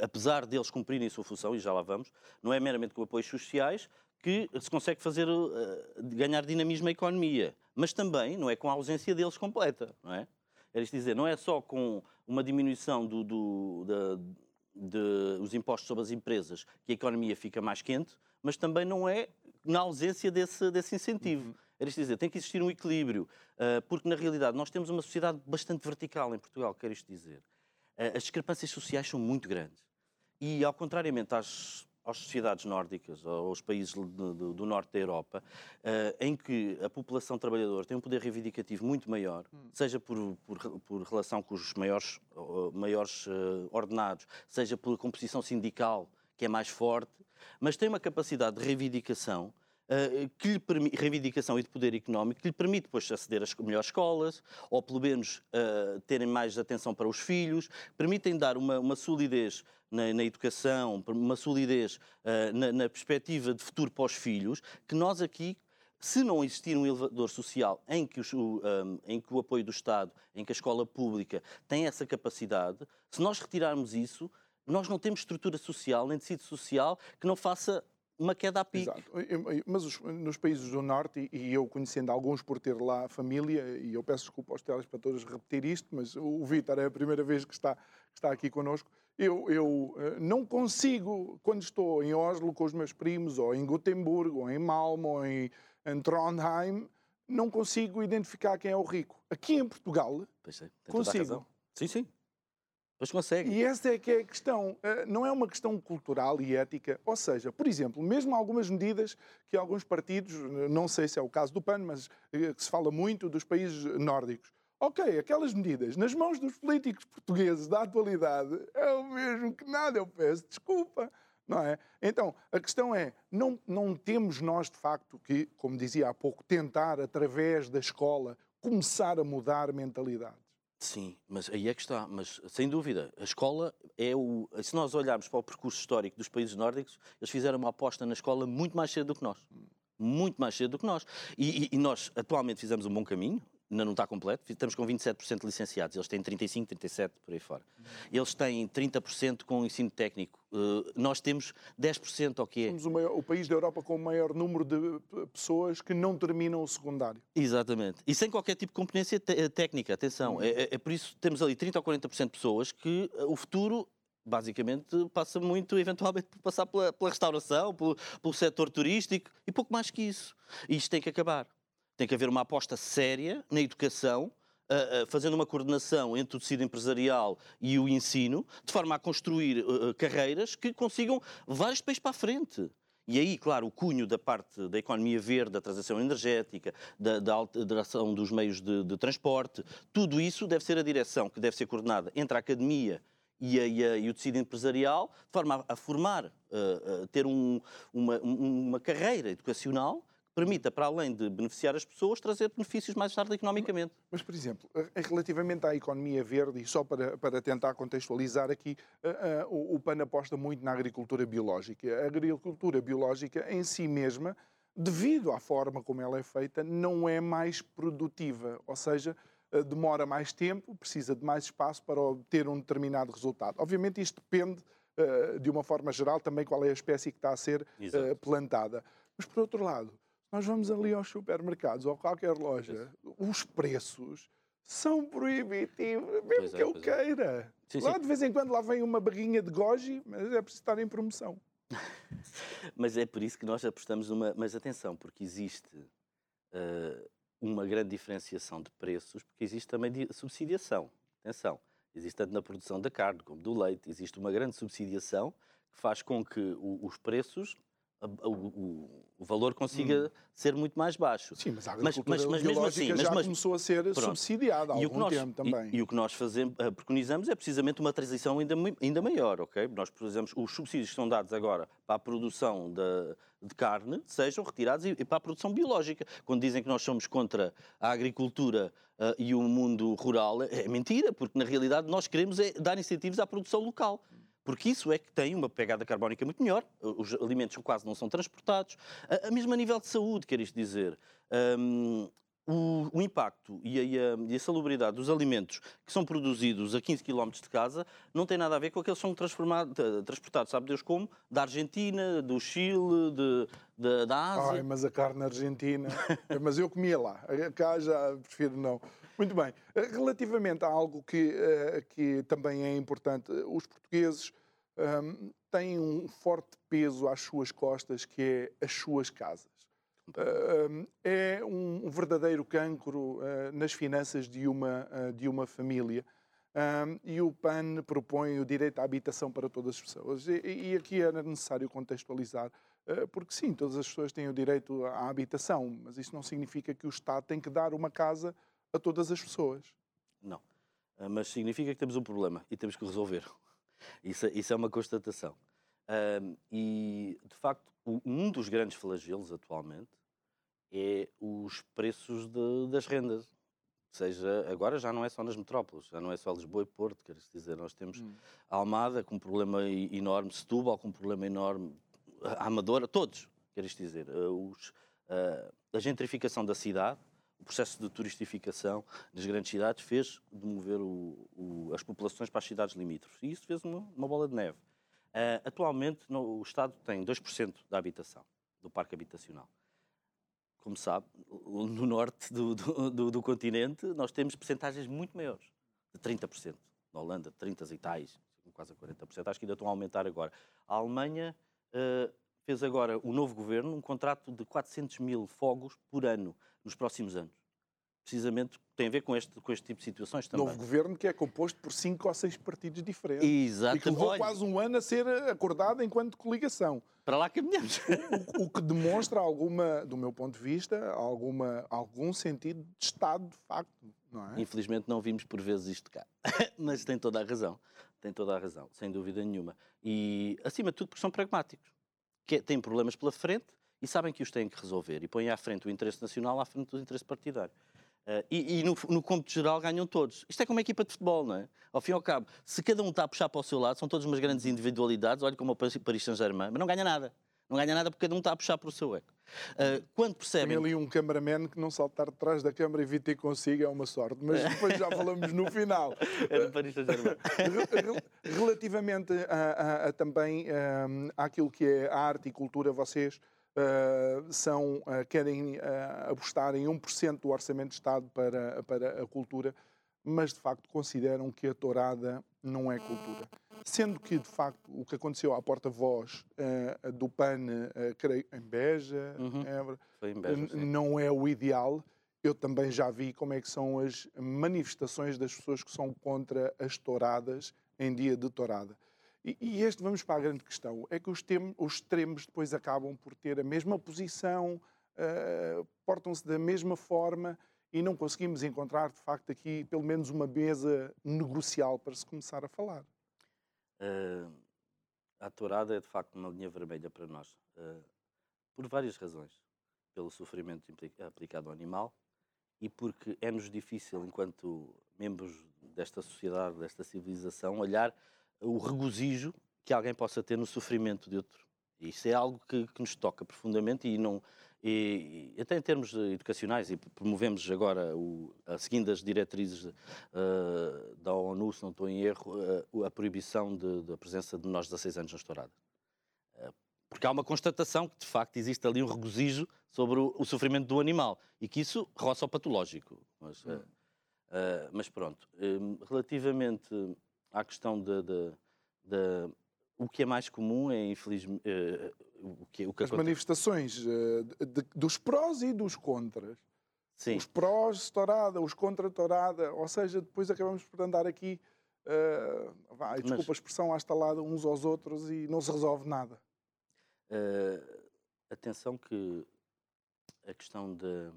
apesar deles cumprirem a sua função, e já lá vamos, não é meramente com apoios sociais que se consegue fazer uh, ganhar dinamismo à economia, mas também não é com a ausência deles completa, não é? É isto dizer, não é só com uma diminuição do, do, da, de, os impostos sobre as empresas que a economia fica mais quente, mas também não é na ausência desse, desse incentivo. Uhum. Era isto dizer, tem que existir um equilíbrio, uh, porque na realidade nós temos uma sociedade bastante vertical em Portugal, quer isto dizer. Uh, as discrepâncias sociais são muito grandes. E, ao contrariamente às às sociedades nórdicas, aos países do, do norte da Europa, uh, em que a população trabalhadora tem um poder reivindicativo muito maior, hum. seja por, por, por, relação com os maiores, uh, maiores uh, ordenados, seja pela composição sindical, que é mais forte, mas tem uma capacidade de reivindicação que lhe permite, reivindicação e de poder económico que lhe permite depois aceder às melhores escolas, ou pelo menos uh, terem mais atenção para os filhos, permitem dar uma, uma solidez na, na, educação, uma solidez uh, na, na perspectiva de futuro para os filhos, que nós aqui se não existir um elevador social em que, o, um, em que, o, apoio do Estado, em que a escola pública tem essa capacidade, se nós retirarmos isso, nós não temos estrutura social, nem tecido social que não faça uma queda a pique. Exato. Mas os, nos países do Norte, e eu conhecendo alguns por ter lá família, e eu peço desculpa aos telespectadores repetir isto, mas o Vítor é a primeira vez que está, que está aqui connosco, eu, eu eh, não consigo, quando estou em Oslo com os meus primos, ou em Gotemburgo, ou em Malmo, ou em, em Trondheim, não consigo identificar quem é o rico. Aqui em Portugal, é, consigo. Sim, sim. Mas consegue. E essa é que é a questão. Eh, não é uma questão cultural e ética. Ou seja, por exemplo, mesmo algumas medidas que alguns partidos, não sei se é o caso do PAN, mas eh, que se fala muito dos países nórdicos, Ok, aquelas medidas nas mãos dos políticos portugueses da atualidade é o mesmo que nada, eu peço desculpa. Não é? Então, a questão é, não, não temos nós, de facto, que, como dizia há pouco, tentar, através da escola, começar a mudar mentalidades? Sim, mas aí é que está. Mas, sem dúvida, a escola é o... Se nós olharmos para o percurso histórico dos países nórdicos, eles fizeram uma aposta na escola muito mais cedo do que nós. Muito mais cedo do que nós. E, e, e nós, atualmente, fizemos um bom caminho ainda não está completo, estamos com 27% de licenciados, eles têm 35%, 37% por aí fora. Eles têm 30% com ensino técnico, uh, nós temos 10% ao que é. Somos o, maior, o, país da Europa com o maior número de pessoas que não terminam o secundário. Exatamente, e sem qualquer tipo de competência eh, técnica, atenção, uhum. é, é, é, por isso que temos ali 30% ou 40% de pessoas que uh, o futuro basicamente passa muito, eventualmente, por passar pela, pela restauração, pelo, pelo setor turístico e pouco mais que isso. E isto tem que acabar. Tem que haver uma aposta séria na educação, fazendo uma coordenação entre o tecido empresarial e o ensino, de forma a construir uh, carreiras que consigam vários países para a frente. E aí, claro, o cunho da parte da economia verde, da transição energética, da, da alteração dos meios de, de, transporte, tudo isso deve ser a direção que deve ser coordenada entre a academia e, a, e, a, e o tecido empresarial, de forma a, a formar, a ter um, uma, uma carreira educacional permita, para além de beneficiar as pessoas, trazer benefícios mais tarde economicamente. Mas, por exemplo, relativamente à economia verde, e só para, para tentar contextualizar aqui, uh, uh, o, o PAN aposta muito na agricultura biológica. A agricultura biológica em si mesma, devido à forma como ela é feita, não é mais produtiva, ou seja, uh, demora mais tempo, precisa de mais espaço para obter um determinado resultado. Obviamente isto depende, de uma forma geral, também qual é a espécie que está a ser plantada. Mas, por outro lado, nós vamos ali aos supermercados ou a qualquer loja, os preços são proibitivos, mesmo pois que é, eu é. queira. Sim, lá sim. de vez em quando lá vem uma barrinha de goji, mas é preciso estar em promoção. [LAUGHS] mas é por isso que nós apostamos numa. Mas atenção, porque existe uh, uma grande diferenciação de preços, porque existe também subsidiação. Atenção, existe tanto na produção da carne como do leite, existe uma grande subsidiação que faz com que o, os preços o, o, o, valor consiga hum. ser muito mais baixo. Sim, mas a agricultura mas, mas, mas mesmo assim, já mas, começou a ser pronto. subsidiada há algum nós, tempo também. E, e, o que nós fazemos, uh, preconizamos é precisamente uma transição ainda, ainda maior, ok? Nós, por exemplo, os subsídios que são dados agora para a produção de, de carne sejam retirados e, e, para a produção biológica. Quando dizem que nós somos contra a agricultura uh, e o mundo rural, é mentira, porque na realidade nós queremos é dar incentivos à produção local porque isso é que tem uma pegada carbónica muito melhor, os alimentos quase não são transportados, a, a mesmo a nível de saúde, quer isto dizer. Um, o, o, impacto e a, e a, salubridade dos alimentos que são produzidos a 15 km de casa não tem nada a ver com aqueles que são transportados, sabe Deus como? Da Argentina, do Chile, de, de, da Ásia. Ai, mas a carne argentina. [LAUGHS] mas eu comia lá. Cá já prefiro não. Muito bem. Relativamente a algo que, eh, que também é importante, os portugueses um, têm um forte peso às suas costas, que é as suas casas. Uh, é um verdadeiro cancro uh, nas finanças de uma, uh, de uma família. e o PAN propõe o direito à habitação para todas as pessoas. E, e aqui era necessário contextualizar, porque sim, todas as pessoas têm o direito à habitação, mas isso não significa que o Estado tem que dar uma casa a todas as pessoas. Não. Ah, mas significa que temos um problema e temos que resolver. [LAUGHS] Isso, isso é uma constatação. Um, e, de facto, um dos grandes flagelos atualmente é os preços de, das rendas. Ou seja, agora já não é só nas metrópoles, já não é só Lisboa e Porto, quer dizer, nós temos hum. Almada com um problema enorme, Setúbal com um problema enorme, a Amadora, todos, quer dizer, ah, os, a gentrificação da cidade, o processo de turistificação das grandes cidades fez de mover o, o, as populações para as cidades limítrofes. E isso fez uma, uma bola de neve. Uh, atualmente, no, o Estado tem 2% da habitação, do parque habitacional. Como sabe, no norte do, do, do, do continente, nós temos percentagens muito maiores, de 30%. Na Holanda, 30 e tais, quase 40%. Acho que ainda estão a aumentar agora. A Alemanha uh, fez agora, o novo governo, um contrato de 400 mil fogos por ano nos próximos anos. Precisamente tem a ver com este, com este tipo de situações também. Novo governo que é composto por cinco ou seis partidos diferentes. Exato. E que levou quase um ano a ser acordado enquanto coligação. Para lá caminhamos. O, o, que demonstra alguma, do meu ponto de vista, alguma, algum sentido de Estado, de facto. Não é? Infelizmente não vimos por vezes isto cá. [LAUGHS] Mas tem toda a razão. Tem toda a razão, sem dúvida nenhuma. E, acima de tudo, porque são pragmáticos. Que têm problemas pela frente e sabem que os têm que resolver e põem à frente o interesse nacional à frente do interesse partidário. Uh, e, e no, no cômputo geral ganham todos. Isto é como uma equipa de futebol, não é? Ao fim e ao cabo, se cada um está a puxar para o seu lado, são todas umas grandes individualidades, olha como o Paris Saint-Germain, mas não ganha nada. Não ganha nada porque cada um está a puxar para o seu eco. Uh, quando percebem... Tem ali um cameraman que não saltar de trás da câmara e vir ter consigo é uma sorte, mas depois já falamos no final. [LAUGHS] É do Paris Saint-Germain. Relativamente a, a, a também um, àquilo que é a arte e cultura, vocês Uh, são, uh, querem uh, apostar em 1% do orçamento de Estado para, para a cultura, mas de facto consideram que a tourada não é cultura. Sendo que, de facto, o que aconteceu à porta-voz do PAN, creio, em Beja, uhum. em Beja não é o ideal. Eu também já vi como é que são as manifestações das pessoas que são contra as touradas em dia de tourada. E, e este, vamos para a grande questão, é que os, tem, os extremos depois acabam por ter a mesma posição, uh, portam-se da mesma forma e não conseguimos encontrar, de facto, aqui pelo menos uma mesa negocial para se começar a falar. Uh, a tourada é, de facto, uma linha vermelha para nós, uh, por várias razões. pelo sofrimento aplicado ao animal e porque é-nos difícil, enquanto membros desta sociedade, desta civilização, olhar o regozijo que alguém possa ter no sofrimento de outro. Isso é algo que, que nos toca profundamente e não e, até em termos educacionais e promovemos agora o, seguindo as diretrizes uh, da ONU, se não estou em erro, uh, a proibição da presença de menores de 16 anos na estourada. Uh, porque há uma constatação que de facto existe ali um regozijo sobre o, o sofrimento do animal e que isso roça ao patológico. Mas, hum. mas pronto, relativamente à questão de o que é mais comum é, infelizmente, o que, o que As manifestações uh, de, dos prós e dos contras. Sim. Os prós, estourada, os contra, estourada. Ou seja, depois acabamos por andar aqui, uh, vai, desculpa Mas... a expressão, à estalada uns aos outros e não se resolve nada. Uh, atenção que a questão de,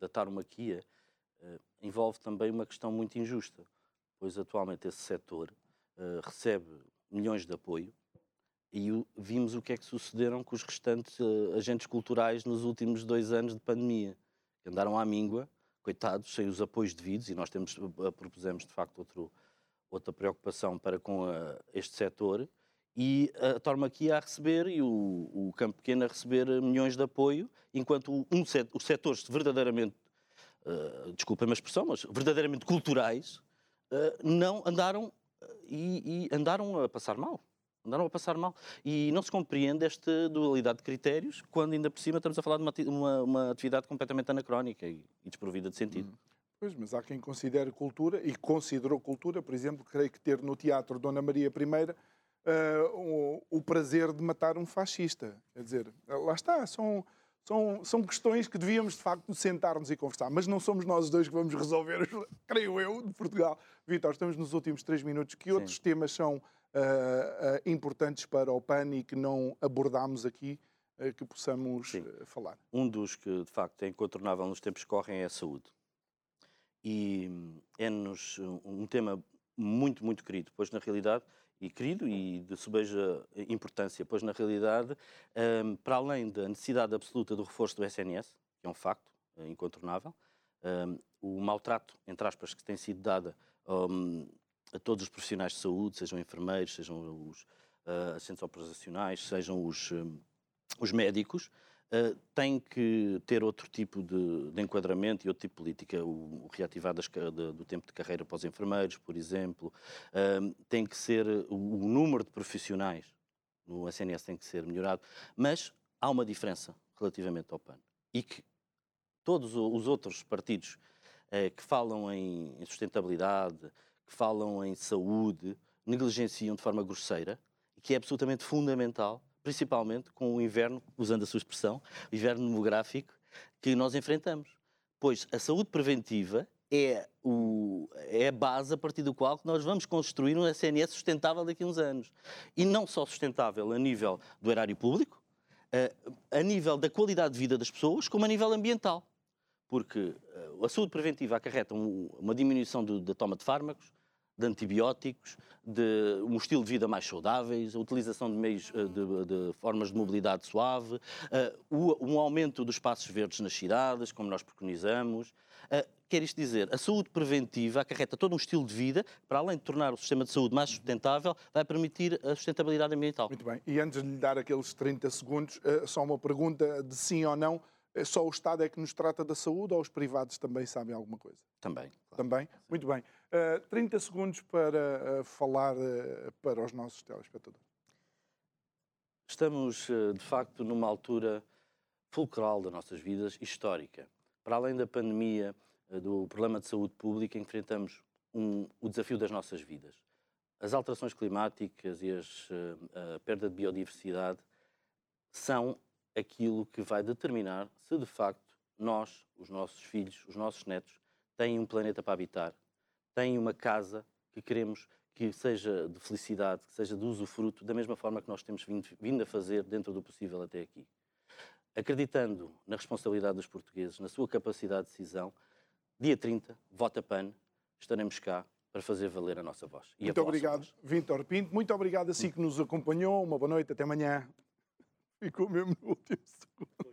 da tauromaquia uh, envolve também uma questão muito injusta, pois atualmente esse setor recebe milhões de apoio e vimos o que é que sucederam com os restantes uh, agentes culturais nos últimos dois anos de pandemia. Andaram à míngua, coitados, sem os apoios devidos, e nós temos, uh, propusemos de facto outro, outra preocupação para com uh, este setor, e a Tormaquia a receber e o, o Campo Pequeno a receber milhões de apoio, enquanto um set, os setores verdadeiramente, uh, desculpem a expressão, mas verdadeiramente culturais, não andaram e, e andaram a passar mal. Andaram a passar mal. E não se compreende esta dualidade de critérios quando, ainda por cima, estamos a falar de uma, uma, uma atividade completamente anacrónica e, e, desprovida de sentido. Hum. Pois, mas há quem considere cultura, e considerou cultura, por exemplo, creio que ter no teatro Dona Maria I uh, o, o prazer de matar um fascista. Quer dizer, lá está, são são, são questões que devíamos, de facto, sentar-nos e conversar. Mas não somos nós dois que vamos resolver, [LAUGHS] creio eu, de Portugal. Vitor, estamos nos últimos três minutos. Que Sim. outros temas são importantes para o PAN e que não abordámos aqui, uh, que possamos falar? Um dos que, de facto, é incontornável nos tempos que correm é a saúde. E hum, é-nos um tema muito, muito querido, pois, na realidade, e querido e de subeja importância, pois na realidade, um, para além da necessidade absoluta do reforço do SNS, que é um facto incontornável, um, o maltrato, entre aspas, que tem sido dado a todos os profissionais de saúde, sejam enfermeiros, sejam os uh, assistentes operacionais, sejam os, os médicos, uh, tem que ter outro tipo de, de, enquadramento e outro tipo de política. O, o reativar das, de, do tempo de carreira para os enfermeiros, por exemplo, uh, tem que ser o, o, número de profissionais no SNS tem que ser melhorado, mas há uma diferença relativamente ao PAN e que todos os outros partidos uh, que falam em sustentabilidade, que falam em saúde, negligenciam de forma grosseira, e que é absolutamente fundamental principalmente com o inverno, usando a sua expressão, o inverno demográfico que nós enfrentamos. Pois a saúde preventiva é, o, é a base a partir do qual nós vamos construir um SNS sustentável daqui a uns anos. E não só sustentável a nível do erário público, a, a nível da qualidade de vida das pessoas, como a nível ambiental. Porque a saúde preventiva acarreta uma diminuição do, da toma de fármacos, de antibióticos, de um estilo de vida mais saudáveis, a utilização de meios eh, de, de formas de mobilidade suave, uh, um aumento dos espaços verdes nas cidades, como nós preconizamos. Uh, quer isto dizer, a saúde preventiva acarreta todo um estilo de vida, para além de tornar o sistema de saúde mais sustentável, vai permitir a sustentabilidade ambiental. Muito bem. E antes de lhe dar aqueles 30 segundos, uh, só uma pergunta de sim ou não. Só o Estado é que nos trata da saúde ou os privados também sabem alguma coisa? Também. Claro. Também? Sim. Muito bem. Uh, eh, 30 segundos para uh, falar uh, para os nossos telespectadores. Estamos, de facto, numa altura fulcral das nossas vidas, histórica. Para além da pandemia, do problema de saúde pública, enfrentamos um, o desafio das nossas vidas. As alterações climáticas e as, a perda de biodiversidade são aquilo que vai determinar se, de facto, nós, os nossos filhos, os nossos netos, têm um planeta para habitar têm uma casa que queremos que seja de felicidade, que seja de usufruto, da mesma forma que nós temos vindo, vindo a fazer dentro do possível até aqui. Acreditando na responsabilidade dos portugueses, na sua capacidade de decisão, dia 30, vota PAN, estaremos cá para fazer valer a nossa voz. E muito obrigado, Vítor Pinto. Muito obrigado a si que nos acompanhou. Uma boa noite, até amanhã. Ficou mesmo no último segundo.